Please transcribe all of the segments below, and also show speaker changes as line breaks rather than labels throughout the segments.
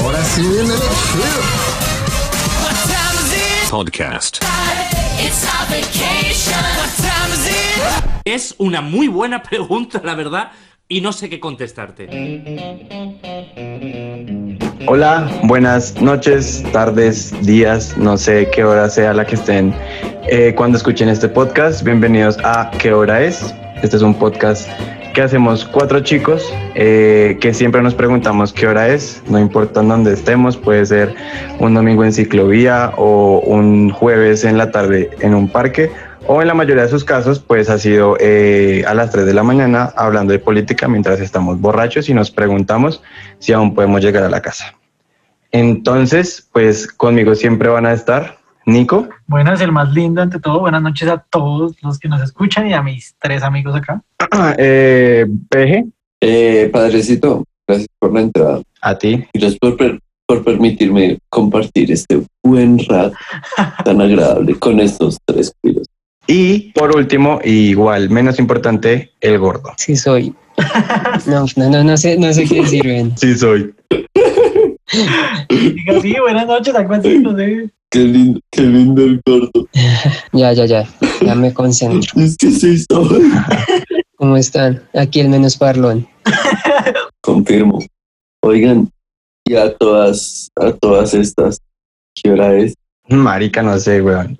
Ahora sí viene lo chido.
Podcast.
Es una muy buena pregunta, la verdad, y no sé qué contestarte.
Hola, buenas noches, tardes, días, no sé qué hora sea la que estén eh, cuando escuchen este podcast. Bienvenidos a ¿Qué hora es? Este es un podcast que hacemos cuatro chicos eh, que siempre nos preguntamos qué hora es, no importa en dónde estemos, puede ser un domingo en ciclovía o un jueves en la tarde en un parque. O en la mayoría de sus casos pues ha sido eh, a las 3 de la mañana hablando de política mientras estamos borrachos y nos preguntamos si aún podemos llegar a la casa. Entonces pues conmigo siempre van a estar Nico.
Buenas, el más lindo ante todo. Buenas noches a todos los que nos escuchan y a mis tres amigos acá.
eh, Peje.
Eh, padrecito, gracias por la entrada.
A ti.
Gracias por, per- por permitirme compartir este buen rato tan agradable con estos tres cuidos.
Y por último, igual menos importante, el gordo.
Sí soy. No, no, no, no sé, no sé qué decir.
Sí soy.
Diga, sí, buenas noches, acuérdense, ¿eh?
Qué lindo, qué lindo el gordo.
Ya, ya, ya. Ya me concentro.
Es que sí soy.
¿Cómo están? Aquí el menos parlón.
Confirmo. Oigan, y a todas, a todas estas, ¿qué hora es?
Marica, no sé, weón.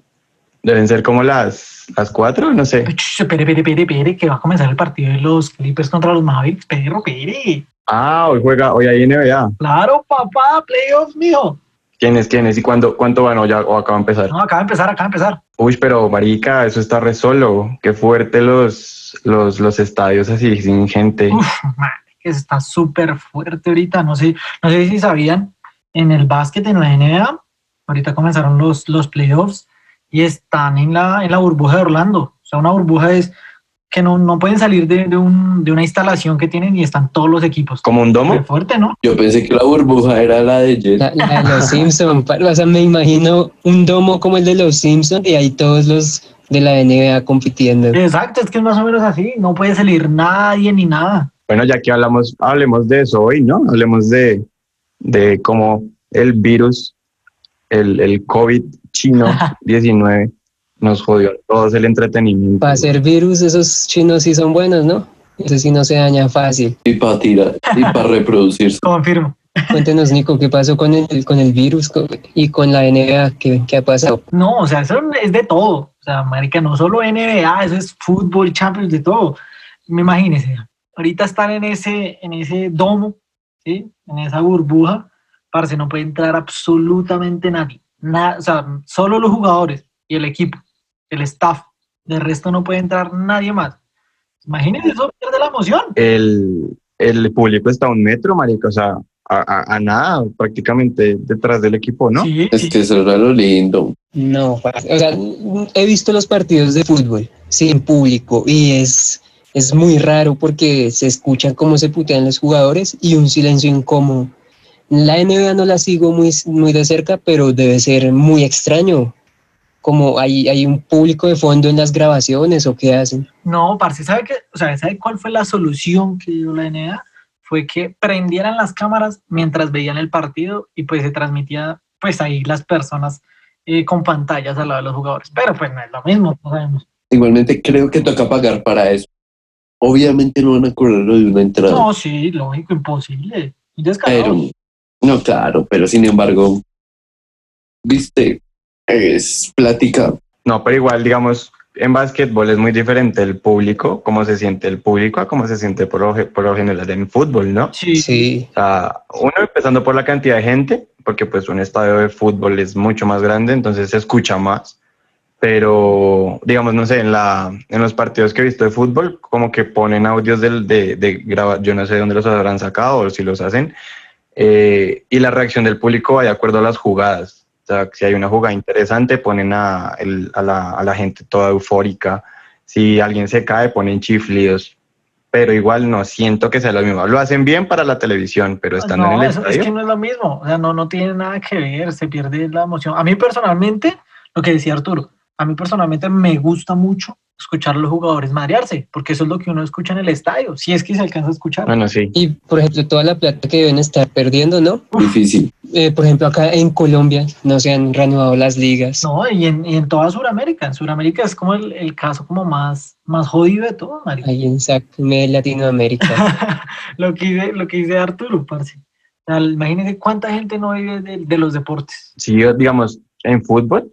Deben ser como las, las cuatro, no sé.
Ch, Espere, espere, espere, espere, que va a comenzar el partido de los Clippers contra los Mavericks. Perro, espere.
Ah, hoy juega, hoy hay NBA.
Claro, papá, playoffs, mijo.
¿Quién es, quién es? ¿Y cuándo, cuánto van o ya o acaba de empezar?
No, acaba de empezar, acaba de empezar.
Uy, pero marica, eso está re solo. Qué fuerte los, los, los estadios así, sin gente.
Uf, man, que está súper fuerte ahorita. No sé, no sé si sabían, en el básquet, en la NBA, ahorita comenzaron los, los playoffs y están en la, en la burbuja de Orlando. O sea, una burbuja es que no, no pueden salir de, de, un, de una instalación que tienen y están todos los equipos.
¿Como un
Qué
domo?
fuerte, ¿no?
Yo pensé que la burbuja era la de Jet.
La, la de los Simpsons. O sea, me imagino un domo como el de los Simpsons y ahí todos los de la NBA compitiendo.
Exacto, es que es más o menos así. No puede salir nadie ni nada.
Bueno, ya que hablamos, hablemos de eso hoy, ¿no? Hablemos de, de cómo el virus, el, el COVID chino 19 nos jodió a todos el entretenimiento.
Para hacer virus, esos chinos sí son buenos, ¿no? Ese sí no se daña fácil.
Y para tirar, y para reproducirse.
Confirmo.
Cuéntenos, Nico, ¿qué pasó con el, con el virus y con la NBA? ¿Qué, qué ha pasado?
No, o sea, eso es de todo. O sea, marica, no solo NBA, eso es fútbol, Champions, de todo. Me imagínese, ahorita están en ese, en ese domo, ¿sí? En esa burbuja, parce, no puede entrar absolutamente nadie. Nada, o sea, solo los jugadores y el equipo, el staff. De resto no puede entrar nadie más. Imagínense, eso pierde la emoción.
el, el público está a un metro, marica, o sea, a, a- a nada, prácticamente detrás del equipo, ¿no?
Sí,
Es
sí.
que eso era lo lindo.
No, o sea, he visto los partidos de fútbol sin público y es, es muy raro porque se escuchan cómo se putean los jugadores y un silencio incómodo. La NBA no la sigo muy, muy de cerca, pero debe ser muy extraño. Como hay, hay un público de fondo en las grabaciones o qué hacen.
No, parce, ¿sabe qué? O sea, ¿sabe cuál fue la solución que dio la NBA? Fue que prendieran las cámaras mientras veían el partido y pues se transmitía pues ahí las personas eh, con pantallas al lado de los jugadores. Pero pues no es lo mismo, no sabemos.
Igualmente creo que toca pagar para eso. Obviamente no van a cobrar lo de una entrada.
No, sí, lógico, imposible. Y
Pero, no, claro, pero sin embargo, viste, es plática.
No, pero igual, digamos, en básquetbol es muy diferente el público, cómo se siente el público a cómo se siente por lo, por lo general en fútbol, ¿no?
Sí,
Sí,
O sea, uno empezando por la cantidad de gente, porque pues un estadio de fútbol es mucho más grande, entonces se escucha más. Pero, digamos, no sé, en, la, en los partidos que he visto de fútbol, como que ponen audios del, de, de grabar, yo no sé dónde los habrán sacado o si los hacen, eh, y la reacción del público va de acuerdo a las jugadas. O sea, si hay una jugada interesante, ponen a, el- a, la, a la gente toda eufórica. Si alguien se cae, ponen chiflidos. Pero igual no siento que sea lo mismo. Lo hacen bien para la televisión, pero estando en el
eso- es
estadio.
que no es lo mismo. O sea, no, no tiene nada que ver, se pierde la emoción. A mí personalmente, lo que decía Arturo, a mí personalmente me gusta mucho escuchar a los jugadores madrearse, porque eso es lo que uno escucha en el estadio, si es que se alcanza a escuchar.
Bueno, sí.
Y, por ejemplo, toda la plata que deben estar perdiendo, ¿no?
Difícil.
Eh, por ejemplo, acá en Colombia no se han reanudado las ligas.
No, y en, y en toda Sudamérica. En Sudamérica es como el, el caso como más, más jodido de todo, marica.
Ahí en Latinoamérica.
lo, que dice, lo que dice Arturo, parce. O sea, imagínense cuánta gente no vive de, de los deportes.
Sí, digamos, en fútbol,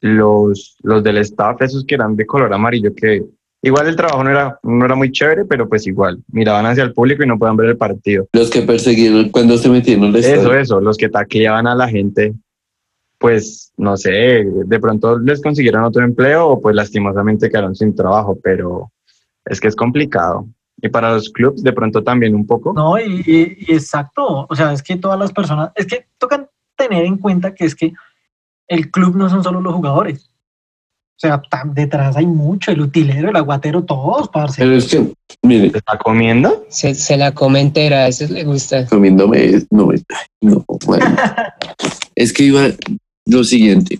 los, los del staff, esos que eran de color amarillo, que igual el trabajo no era, no era muy chévere, pero pues igual, miraban hacia el público y no podían ver el partido.
Los que perseguieron cuando se metieron al
Eso,
estadio.
eso, los que taqueaban a la gente, pues no sé, de pronto les consiguieron otro empleo o pues lastimosamente quedaron sin trabajo, pero es que es complicado. Y para los clubs de pronto también un poco.
No, y, y- y exacto. O sea, es que todas las personas, es que tocan tener en cuenta que es que el club no son solo los jugadores. O sea, tam- detrás hay mucho, el utilero, el aguatero, todos, parce.
Pero es que, mire,
¿Se está comiendo?
Se, se la come entera, a eso le gusta.
comiéndome, no, me- ay, no, bueno. es que iba lo siguiente.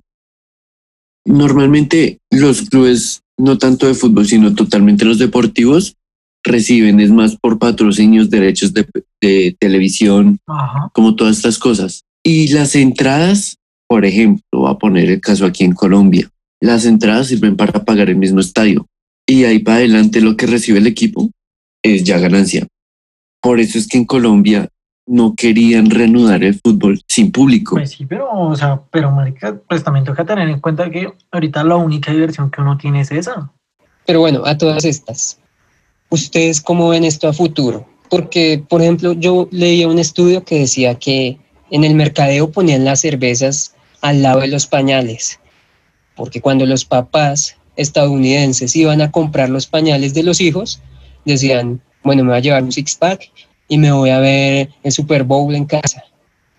Normalmente los clubes, no tanto de fútbol, sino totalmente los deportivos, reciben, es más por patrocinios, derechos de, de televisión,
Ajá.
como todas estas cosas. Y las entradas, por ejemplo, voy a poner el caso aquí en Colombia, las entradas sirven para pagar el mismo estadio. Y ahí para adelante lo que recibe el equipo es ya ganancia. Por eso es que en Colombia no querían reanudar el fútbol sin público.
Pues sí, pero, o sea, pero marica, pues también toca tener en cuenta que ahorita la única diversión que uno tiene es esa.
Pero bueno, a todas estas, ¿ustedes cómo ven esto a futuro? Porque, por ejemplo, yo leía un estudio que decía que en el mercadeo ponían las cervezas al lado de los pañales, porque cuando los papás estadounidenses iban a comprar los pañales de los hijos, decían, bueno, me voy a llevar un six-pack y me voy a ver el Super Bowl en casa.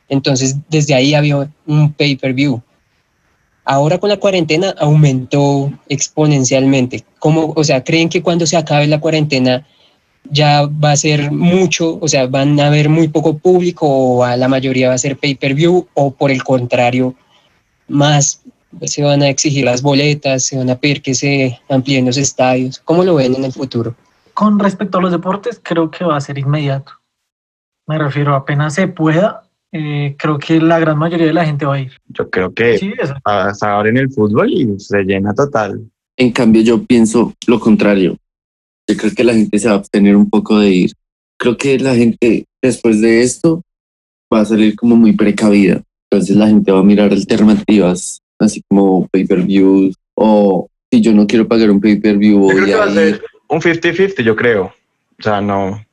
Entonces, desde ahí había un pay-per-view. Ahora con la cuarentena aumentó exponencialmente. ¿Cómo, o sea, creen que cuando se acabe la cuarentena ya va a ser mucho, o sea, van a haber muy poco público o a la mayoría va a ser pay-per-view o por el contrario, más se van a exigir las boletas, se van a pedir que se amplíen los estadios? ¿Cómo lo ven en el futuro?
Con respecto a los deportes, creo que va a ser inmediato. Me refiero, apenas se pueda, eh, creo que la gran mayoría de la gente va a ir.
Yo creo que
Sí, eso.
a- se abren el fútbol y se llena total.
En cambio, yo pienso lo contrario. Yo creo que la gente se va a abstener un poco de ir. Creo que la gente después de esto va a salir como muy precavida. Entonces la gente va a mirar alternativas, así como pay-per-views o si yo no quiero pagar un pay-per-view,
Yo creo
voy
que va
a
a
ir.
ser un 50-50, yo creo. O sea, no.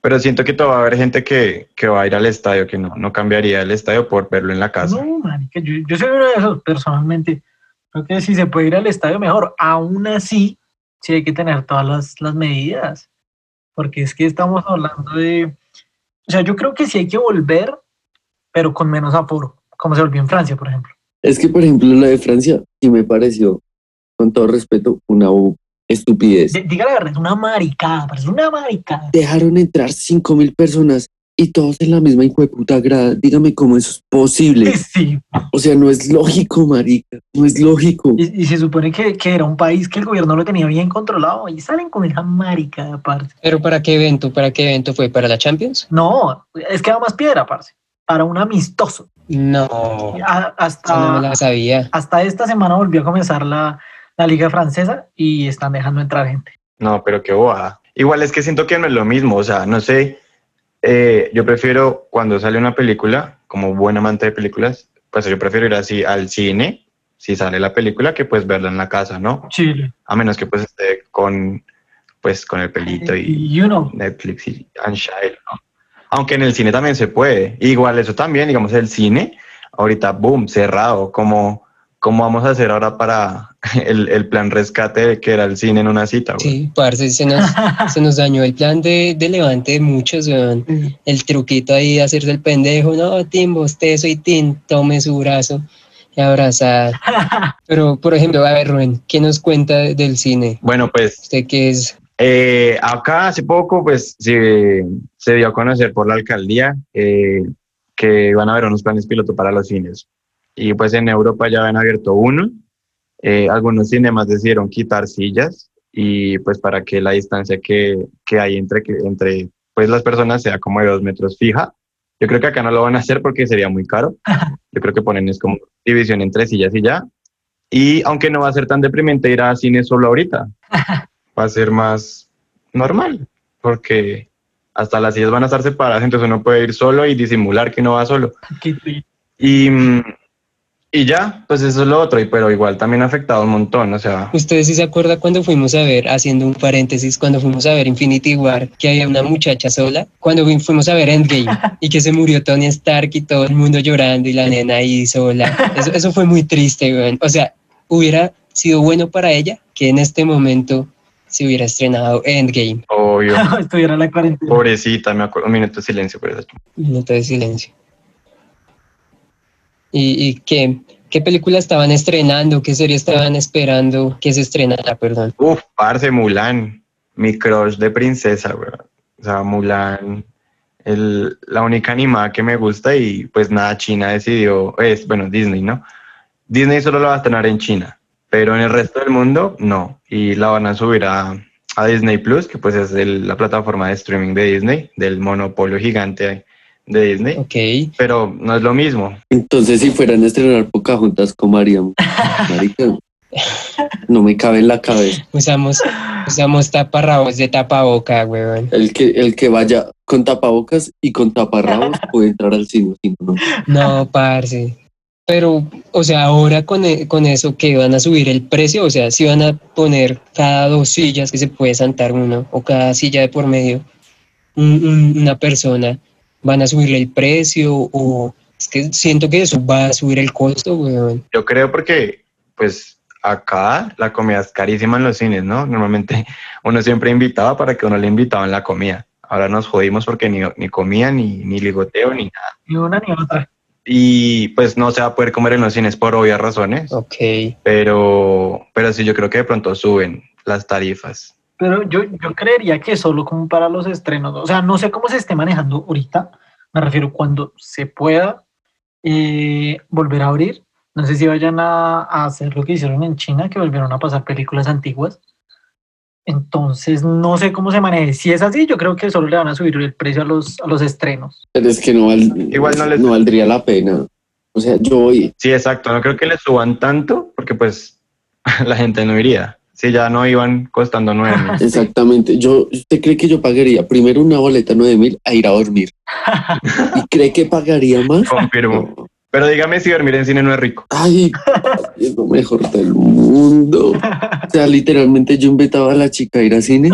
Pero siento que todavía va a haber gente que, que va a ir al estadio, que no, no cambiaría el estadio por verlo en la casa.
No, marica, yo, yo soy uno de esos personalmente. Creo que si se puede ir al estadio, mejor. Aún así, sí hay que tener todas las, las medidas. Porque es que estamos hablando de. O sea, yo creo que sí hay que volver, pero con menos aforo, como se volvió en Francia, por ejemplo.
Es que, por ejemplo, la de Francia sí me pareció, con todo respeto, una estupidez.
D- Diga la verdad, es una maricada, parece una maricada.
Dejaron entrar cinco mil personas y todos en la misma puta grada. Dígame cómo eso es posible.
Sí,
O sea, no es lógico, marica. No es lógico.
y, y se supone que, que era un país que el gobierno lo tenía bien controlado y salen con esa maricada, parce.
¿Pero para qué evento? ¿Para qué evento fue? ¿Para la Champions?
No, es que da más piedra, parce. Para un amistoso.
No,
A-
eso no me
hasta,
la sabía.
hasta esta semana volvió a comenzar la, la liga francesa y están dejando entrar gente.
No, pero qué bobada. Igual es que siento que no es lo mismo, o sea, no sé, eh, yo prefiero cuando sale una película, como buen amante de películas, pues yo prefiero ir así al cine, si sale la película, que pues verla en la casa, ¿no?
Chile.
A menos que pues esté con, pues con el pelito y
You know.
Netflix y and chill, ¿no? Aunque en el cine también se puede. Igual eso también, digamos, el cine, ahorita, boom, cerrado, como... ¿Cómo vamos a hacer ahora para el, el plan rescate que era el cine en una cita? güey?
Sí, parce, se nos, se nos dañó el plan de, de levante de muchos, weón. El truquito ahí de hacerse el pendejo, no, Tim, usted soy Tim, tome su brazo y abrazar. Pero, por ejemplo, a ver, Rubén, ¿qué nos cuenta del cine?
Bueno, pues
Usted que es,
eh, acá hace poco pues se, se dio a conocer por la alcaldía eh, que van a haber unos planes piloto para los cines. Y pues en Europa ya han abierto uno. eh, algunos cinemas decidieron quitar sillas y pues para que la distancia que, que hay entre, que, entre pues las personas sea como de dos metros fija. Yo creo que acá no lo van a hacer porque sería muy caro. Yo creo que ponen es como división entre sillas y ya. Y aunque no va a ser tan deprimente ir a cine solo ahorita, va a ser más normal, porque hasta las sillas van a estar separadas, entonces uno puede ir solo y disimular que no va solo. Y, y ya, pues eso es lo otro, y, pero igual también ha afectado un montón, o sea,
¿Ustedes sí se acuerdan cuando fuimos a ver, haciendo un paréntesis, cuando fuimos a ver Infinity War, que había una muchacha sola? Cuando fu- fuimos a ver Endgame y que se murió Tony Stark y todo el mundo llorando y la nena ahí sola. Eso, eso fue muy triste, weón. O sea, hubiera sido bueno para ella que en este momento se hubiera estrenado Endgame.
obvio.
Estuviera la cuarentena.
Pobrecita, me acuerdo, un minuto de silencio por eso.
Minuto de silencio. ¿Y, y qué, qué película estaban estrenando? ¿Qué serie estaban esperando que se estrenara, perdón?
Uf, parce, Mulan, mi crush de princesa, weón. O sea, Mulan, el, la única animada que me gusta y pues nada, China decidió, es, bueno, Disney, ¿no? Disney solo la va a estrenar en China, pero en el resto del mundo no. Y la van a subir a, a Disney Plus, que pues es el- la plataforma de streaming de Disney, del monopolio gigante de Disney.
Ok.
Pero no es lo mismo.
Entonces, si fueran a estrenar Pocahontas, ¿cómo haríamos? Marica, no me cabe en la cabeza.
Usamos, usamos taparrabos de tapaboca, weón.
El que, el que vaya con tapabocas y con taparrabos puede entrar al cine. si no, no.
No, parce. Pero, o sea, ahora con, e- con eso que van a subir el precio, o sea, si van a poner cada dos sillas que se puede sentar uno, o cada silla de por medio, un- un- una persona, van a subirle el precio, o es que siento que eso va a subir el costo, weón.
Yo creo porque, pues, acá la comida es carísima en los cines, ¿no? Normalmente uno siempre invitaba para que uno le invitaban la comida. Ahora nos jodimos porque ni, ni comida, ni, ni ligoteo, ni nada.
Ni una ni otra.
Y pues no se va a poder comer en los cines por obvias razones,
Ok.
pero, pero sí, yo creo que de pronto suben las tarifas.
Pero yo, yo creería que solo como para los estrenos. O sea, no sé cómo se esté manejando ahorita. Me refiero cuando se pueda eh, volver a abrir. No sé si vayan a, a hacer lo que hicieron en China, que volvieron a pasar películas antiguas. Entonces, no sé cómo se maneje. Si es así, yo creo que solo le van a subir el precio a los, a los estrenos.
Pero es que no, val-
Igual no les-
no valdría la pena. O sea, yo voy,
Sí, exacto. No creo que le suban tanto porque pues la gente no iría. Si ya no iban costando nueve mil.
exactamente. Yo, ¿usted cree que yo pagaría primero una boleta 9 mil a ir a dormir? ¿Y cree que pagaría más?
Confirmo. Pero dígame si dormir en cine no es rico.
Ay, es lo mejor del mundo. O sea, literalmente yo invitaba a la chica a ir al cine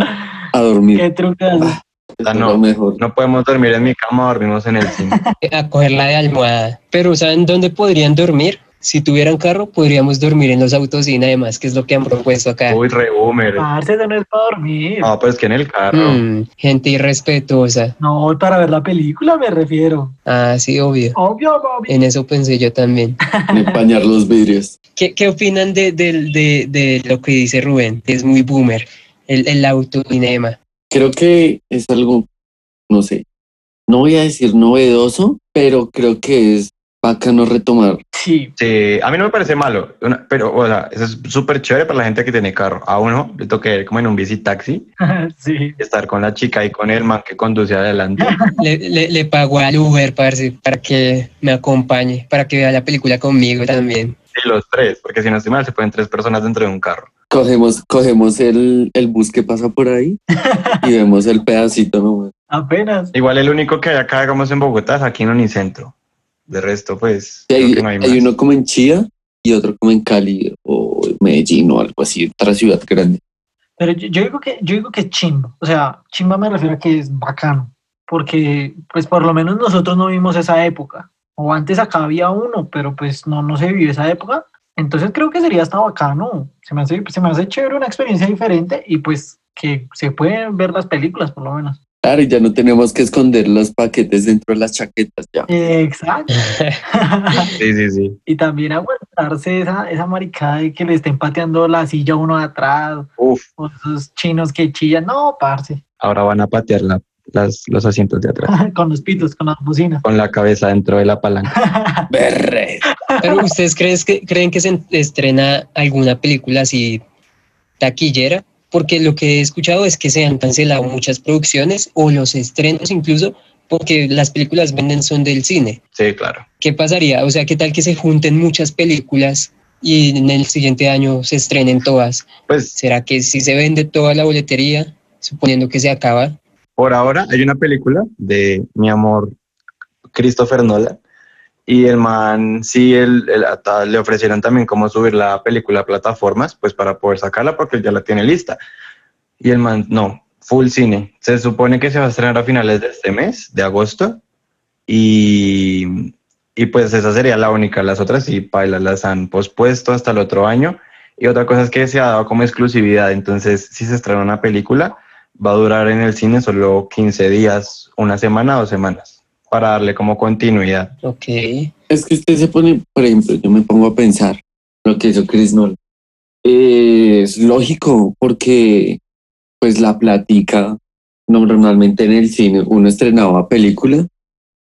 a dormir.
Qué trucas.
Ah,
O sea,
Es
no,
mejor.
no podemos dormir en mi cama, dormimos en el cine.
A cogerla de almohada. Pero, ¿saben dónde podrían dormir? Si tuvieran carro, podríamos dormir en los autocine, además, que es lo que han propuesto acá.
Uy, re boomer.
Parce, eso no es para dormir.
No, pues que en el carro.
Mm, gente irrespetuosa.
No, para ver la película me refiero.
Ah, sí, obvio.
Obvio, obvio.
En eso pensé yo también.
Empañar los vidrios.
¿Qué, qué opinan de, de- de- de lo que dice Rubén? Es muy boomer, el, el autocinema.
Creo que es algo, no sé, no voy a decir novedoso, pero creo que es bacano retomar.
Sí,
Sí, a mí no me parece malo, una- pero, o sea, eso es súper chévere para la gente que tiene carro. A uno le toca ir como en un bici taxi,
sí.
estar con la chica y con el man que conduce adelante.
Le, le, le pago al Uber, parce, para que me acompañe, para que vea la película conmigo también.
Y los tres, porque si no estoy mal, se pueden tres personas dentro de un carro.
Cogemos, cogemos el, el bus que pasa por ahí y vemos el pedacito nomás.
Apenas.
Igual el único que hay acá, digamos, en Bogotá es aquí en Unicentro. De resto, pues, creo
hay,
que no hay
hay uno como en Chía y otro como en Cali o Medellín o algo así, otra ciudad grande.
Pero yo, yo digo que yo digo que es chimba. O sea, chimba me refiero a que es bacano. Porque, pues, por lo menos nosotros no vimos esa época. O antes acá había uno, pero pues no, no se vivió esa época. Entonces creo que sería hasta bacano. Se me hace, se me hace chévere una experiencia diferente y pues que se pueden ver las películas, por lo menos.
Claro, y ya no tenemos que esconder los paquetes dentro de las chaquetas ya.
Exacto.
Sí, sí, sí.
y también aguantarse esa, esa maricada de que le estén pateando la silla a uno de atrás,
Uf,
o esos chinos que chillan. No, parce.
ahora van a patear la, las, los asientos de atrás,
con los pitos, con las bocinas.
con la cabeza dentro de la palanca.
Berre.
Pero ¿ustedes creen que, creen que se estrena alguna película así taquillera? Porque lo que he escuchado es que se han cancelado muchas producciones o los estrenos incluso porque las películas venden son del cine.
Sí, claro.
¿Qué pasaría? O sea, ¿qué tal que se junten muchas películas y en el siguiente año se estrenen todas?
Pues
¿Será que si se vende toda la boletería, suponiendo que se acaba?
por ahora hay una película de mi amor Christopher Nolan y el man, sí, él hasta le ofrecieron también cómo subir la película a plataformas, pues para poder sacarla porque ya la tiene lista. Y el man, no, full cine. Se supone que se va a estrenar a finales de este mes, de agosto, y, y pues esa sería la única. Las otras sí, paila, las han pospuesto hasta el otro año. Y otra cosa es que se ha dado como exclusividad, entonces si se estrena una película, va a durar en el cine solo 15 días, una semana o semanas, para darle como continuidad.
Ok.
Es que usted se pone, por ejemplo, yo me pongo a pensar lo que hizo Chris Nolan. Eh, es lógico porque pues la platica normalmente en el cine uno estrenaba película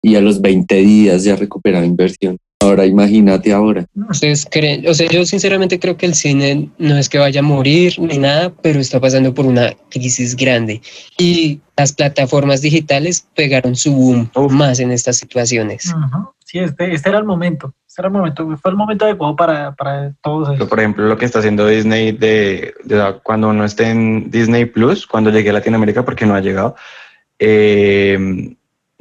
y a los 20 días ya recuperaba inversión. Ahora imagínate ahora.
¿Ustedes creen? O sea, yo sinceramente creo que el cine no es que vaya a morir ni nada, pero está pasando por una crisis grande. Y las plataformas digitales pegaron su boom
Uf.
más en estas situaciones.
Ujú. Sí, este, este era el momento. Este era el momento. Fue el momento adecuado para, para todos ellos.
Por ejemplo, lo que está haciendo Disney de, de cuando uno esté en Disney Plus, cuando llegue a Latinoamérica, porque no ha llegado, eh,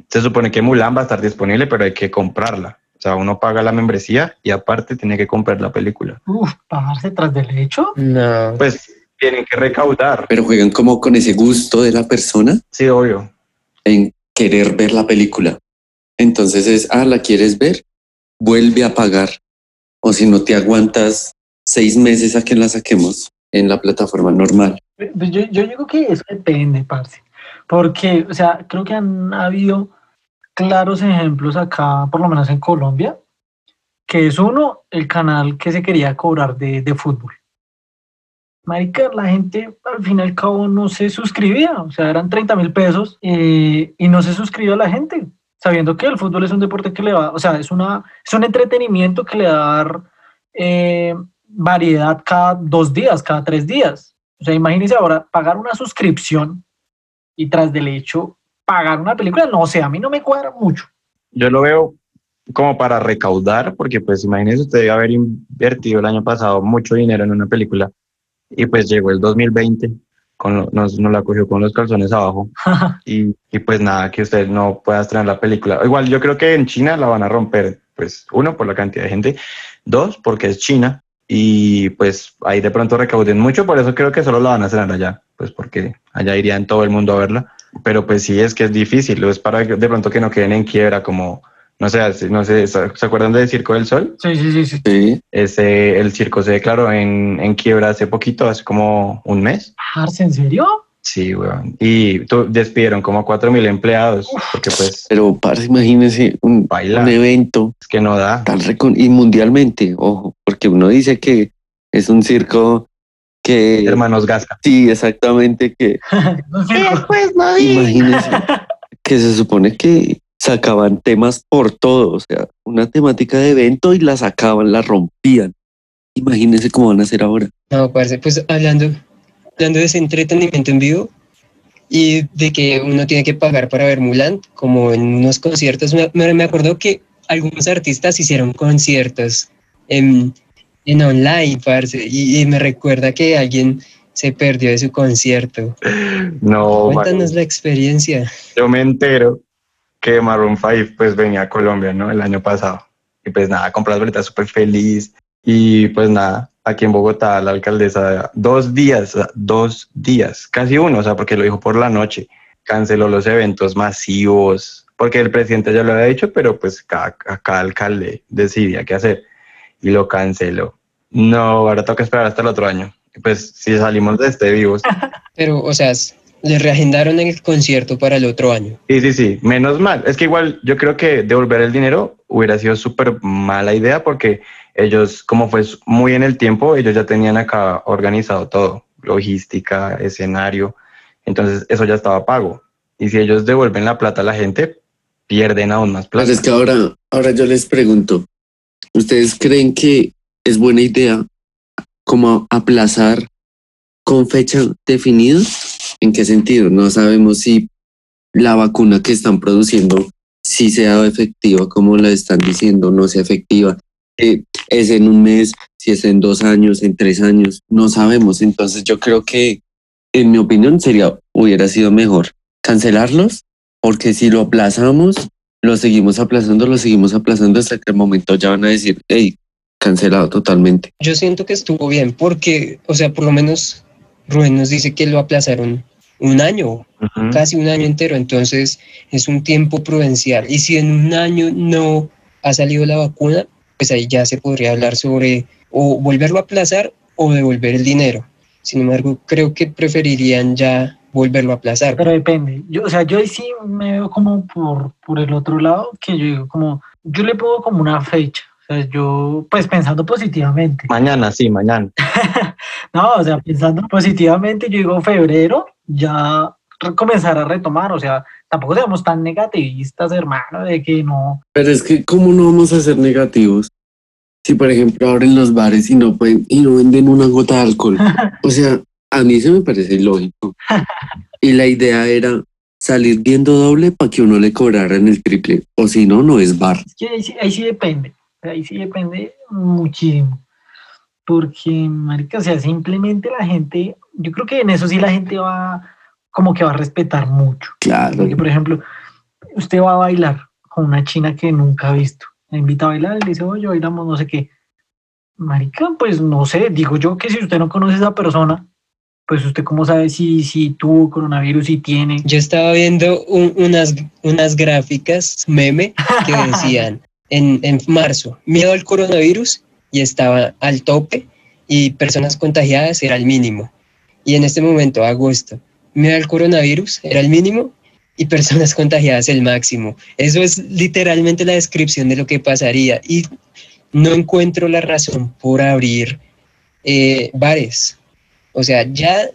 se supone que Mulan va a estar disponible, pero hay que comprarla. O sea, uno paga la membresía y aparte tiene que comprar la película.
Uf, bajarse tras del hecho.
No.
Pues tienen que recaudar.
Pero juegan como con ese gusto de la persona
Sí, obvio.
en querer ver la película. Entonces es, ah, ¿la quieres ver? Vuelve a pagar. O si no te aguantas seis meses a que la saquemos en la plataforma normal.
Pues yo, yo digo que eso depende, parce. Porque, o sea, creo que han habido claros ejemplos acá, por lo menos en Colombia, que es uno, el canal que se quería cobrar de, de fútbol. Marica, la gente al fin y al cabo no se suscribía, o sea, eran 30 mil pesos eh, y no se suscribió a la gente, sabiendo que el fútbol es un deporte que le va, o sea, es, una, es un entretenimiento que le va a dar eh, variedad cada dos días, cada tres días. O sea, imagínense ahora pagar una suscripción y tras del hecho pagar una película, no sé, a mí no me cuadra mucho.
Yo lo veo como para recaudar, porque pues imagínese usted debe haber invertido el año pasado mucho dinero en una película y pues llegó el 2020, con lo- nos, nos la cogió con los calzones abajo y, y pues nada, que usted no pueda estrenar la película. Igual yo creo que en China la van a romper, pues uno, por la cantidad de gente, dos, porque es China y pues ahí de pronto recauden mucho, por eso creo que solo la van a estrenar allá, pues porque allá irían todo el mundo a verla, pero pues sí es que es difícil, es para que de pronto que no queden en quiebra como... No sé, no sé, ¿se acuerdan del Circo del Sol?
Sí, sí, sí, sí.
Sí.
Ese, el circo se declaró en, en quiebra hace poquito, hace como un mes.
¿en serio?
Sí, weón. Y despidieron como a cuatro mil empleados, porque pues
Pero, parce, imagínese un, evento
es que no da.
tan recon y mundialmente, ojo, porque uno dice que es un circo que...
Hermanos Gasca.
Sí, exactamente, que
No sé,
Después no digas.
imagínense que se supone que sacaban temas por todo, o sea, una temática de evento y la sacaban, la rompían. Imagínense cómo van a hacer ahora.
No, parce, pues hablando, hablando de ese entretenimiento en vivo y de que uno tiene que pagar para ver Mulan, como en unos conciertos, me, me- me acuerdo que algunos artistas hicieron conciertos en, en online, parce, y, y me recuerda que alguien se perdió de su concierto.
No,
Cuéntanos la experiencia.
yo me entero que Maroon 5 pues venía a Colombia, ¿no? El año pasado. Y pues nada, compré las boletas súper feliz. Y pues nada, aquí en Bogotá la alcaldesa, dos días, dos días, casi uno, o sea, porque lo dijo por la noche, canceló los eventos masivos, porque el presidente ya lo había dicho, pero pues cada, cada alcalde decidía qué hacer y lo canceló. No, ahora toca esperar hasta el otro año. Pues si salimos de este vivos.
Pero, o sea, le reagendaron el concierto para el otro año.
Sí, sí, sí, menos mal. Es que igual yo creo que devolver el dinero hubiera sido súper mala idea porque ellos, como fue muy en el tiempo, ellos ya tenían acá organizado todo, logística, escenario, entonces eso ya estaba pago. Y si ellos devuelven la plata a la gente, pierden aún más
Pero
plata.
es que ahora, ahora yo les pregunto, ¿ustedes creen que es buena idea como aplazar con fecha definida? ¿En qué sentido? No sabemos si la vacuna que están produciendo si sea efectiva como la están diciendo, no sea efectiva. Es en un mes, si es en dos años, en tres años, no sabemos. Entonces yo creo que, en mi opinión, sería, hubiera sido mejor cancelarlos, porque si lo aplazamos, lo seguimos aplazando, lo seguimos aplazando hasta que el momento ya van a decir, hey, cancelado totalmente.
Yo siento que estuvo bien porque, o sea, por lo menos Rubén nos dice que lo aplazaron un año, casi un año entero, entonces es un tiempo prudencial. Y si en un año no ha salido la vacuna, pues ahí ya se podría hablar sobre o volverlo a aplazar o devolver el dinero. Sin embargo, creo que preferirían ya volverlo a aplazar.
Pero depende. Yo, o sea, yo ahí sí me veo como por, por el otro lado, que yo digo como, yo le pongo como una fecha. Sea, yo, pues pensando positivamente.
Mañana, sí, mañana.
No, o sea, pensando positivamente, yo digo febrero, ya comenzar a retomar. O sea, tampoco seamos tan negativistas, hermano, de que no.
Pero es que, ¿cómo no vamos a ser negativos? Si, por ejemplo, abren los bares y no pueden, y no venden una gota de alcohol. O sea, a mí se me parece ilógico. Y la idea era salir viendo doble para que uno le cobrara en el triple. O si no, no es bar.
Es que ahí sí, ahí sí depende. Ahí sí depende muchísimo. Porque, marica, o sea, simplemente la gente, yo creo que en eso sí la gente va, como que va a respetar mucho.
Claro.
Porque, por ejemplo, usted va a bailar con una china que nunca ha visto. La invita a bailar y le dice, oye, bailamos no sé qué. Marica, pues no sé, digo yo que si usted no conoce a esa persona, pues usted cómo sabe si, si tuvo coronavirus, si tiene.
Yo estaba viendo un- unas, unas gráficas meme que decían en, en marzo, miedo al coronavirus y estaba al tope y personas contagiadas era el mínimo. Y en este momento, agosto, miedo al coronavirus era el mínimo y personas contagiadas el máximo. Eso es literalmente la descripción de lo que pasaría y no encuentro la razón por abrir eh, bares. O sea, ya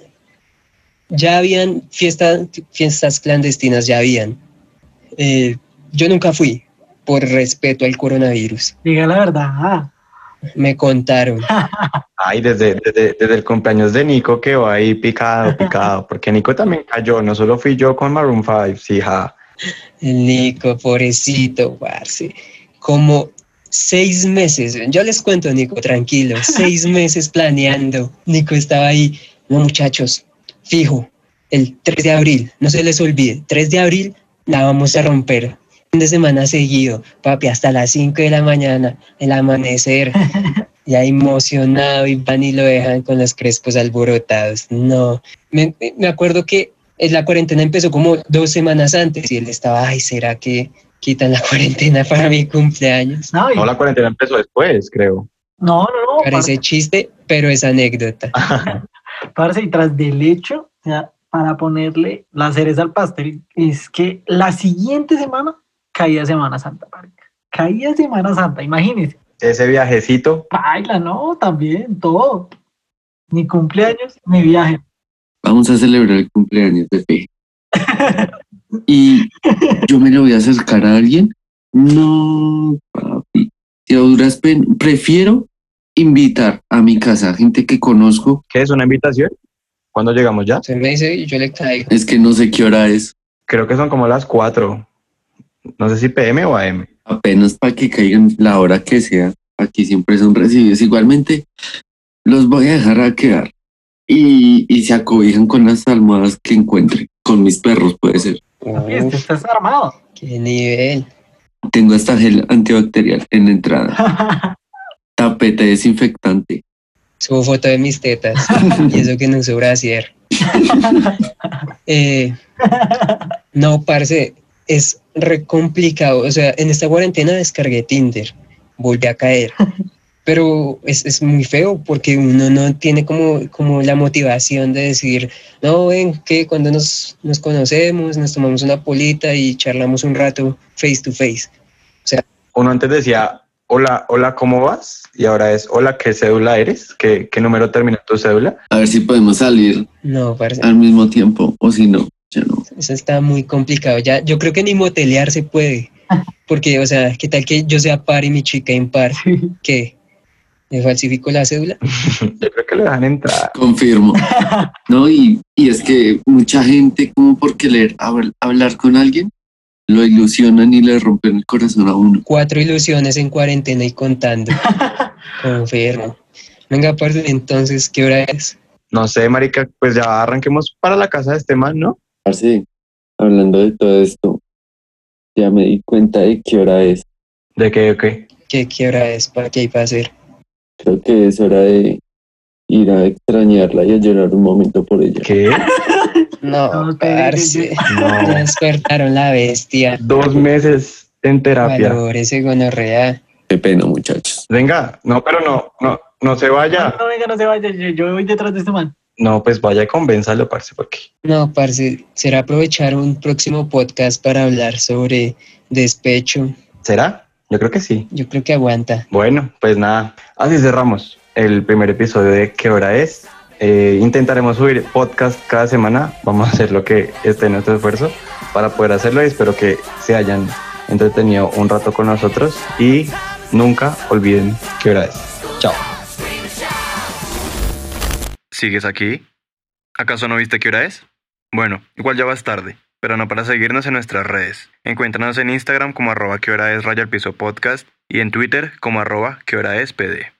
ya habían fiestas, fiestas clandestinas, ya habían. Eh, yo nunca fui por respeto al coronavirus.
Diga la verdad. ah.
Me contaron.
Ay, desde, desde, desde el cumpleaños de Nico que va ahí picado, picado, porque Nico también cayó, no solo fui yo con Maroon 5, sí, ja.
Nico, pobrecito, parce. Como seis meses. Yo les cuento, Nico, tranquilo. Seis meses planeando. Nico estaba ahí. No, muchachos, fijo. El 3 de abril, no se les olvide. 3 de abril la vamos a romper. De semana seguido, papi, hasta las 5 de la mañana, el amanecer. Ya emocionado y van y lo dejan con los crespos alborotados. No, me, me acuerdo que eh, la cuarentena empezó como dos semanas antes y él estaba, ay, ¿será que quitan la cuarentena para mi cumpleaños?
No, y-
No, la cuarentena empezó después, creo.
no, no, no,
Parece
parce,
chiste, pero es anécdota.
parce, y tras del hecho, sea, para ponerle la cereza al pastel, es que la siguiente semana caía Semana Santa, marica. Caía Semana Santa, imagínense.
Ese viajecito,
Baila, no, también, todo. Ni cumpleaños, ni viaje.
Vamos a celebrar el cumpleaños de Fe. Y yo me le voy a acercar a alguien. No, papi. A duras pen- prefiero invitar a mi casa a gente que conozco.
¿qué es una invitación? ¿Cuándo llegamos ya?
Se me dice y yo le caigo.
Es que no sé qué hora es.
Creo que son como las 4. No sé si PM o AM.
Apenas para que caigan la hora que sea. Aquí siempre son recibidos. Igualmente, los voy a dejar a quedar. Y, y se acobijan con las almohadas que encuentre. Con mis perros puede ser.
Este estás armado.
qué nivel.
Tengo hasta gel antibacterial en la entrada. Tapete desinfectante.
Subo foto de mis tetas y eso que no uso brasier. Eh, no, parce, es re complicado. O sea, en esta cuarentena descargué Tinder, volví a caer. Pero es, es muy feo porque uno no tiene como, como la motivación de decir, no, ven, que cuando nos, nos conocemos, nos tomamos una polita y charlamos un rato face to face.
Uno antes decía, hola, hola, ¿cómo vas? Y ahora es, hola, ¿qué cédula eres? ¿Qué, qué número termina tu cédula?
A ver si podemos salir
No,
al mismo tiempo o si no, ya no.
eso está muy complicado. Ya, yo creo que ni motelear se puede. Porque, o sea, ¿qué tal que yo sea par y mi chica impar? ¿Qué? ¿Me falsifico la cédula?
Yo creo que le dejan entrar.
Confirmo. No, y, y es que mucha gente, como por querer habl- hablar con alguien, lo ilusionan y le rompen el corazón a uno.
Cuatro ilusiones en cuarentena y contando. Confirmo. Venga, parce, entonces, ¿qué hora es?
No sé, marica, pues ya arranquemos para la casa de este man, ¿no?
Parce, hablando de todo esto, ya me di cuenta de qué hora es.
¿De qué, o qué?
¿Qué, qué hora es? ¿Para qué hay para hacer?
Creo que es hora de ir a extrañarla y a llorar un momento por ella.
¿Qué?
No,
No,
parce.
No.
Despertaron la bestia.
Dos meses en terapia.
Valores, gonorrea.
Qué pena, muchachos.
Venga, no, pero no, no, no se vaya.
No, venga, no se vaya, yo, yo voy detrás de este man.
No, pues vaya convénzalo, parce, porque
No, parce, será aprovechar un próximo podcast para hablar sobre despecho.
¿será? Yo creo que sí.
Yo creo que aguanta.
Bueno, pues nada, así cerramos el primer episodio de ¿Qué hora es? Eh, intentaremos subir podcast cada semana. Vamos a hacer lo que esté en nuestro esfuerzo para poder hacerlo y espero que se hayan entretenido un rato con nosotros y nunca olviden qué hora es. Chao. ¿Sigues aquí? ¿Acaso no viste qué hora es? Bueno, igual ya vas tarde, pero no para seguirnos en nuestras redes. Encuéntranos en Instagram como arroba que hora es raya piso podcast y en Twitter como arroba que hora es pd.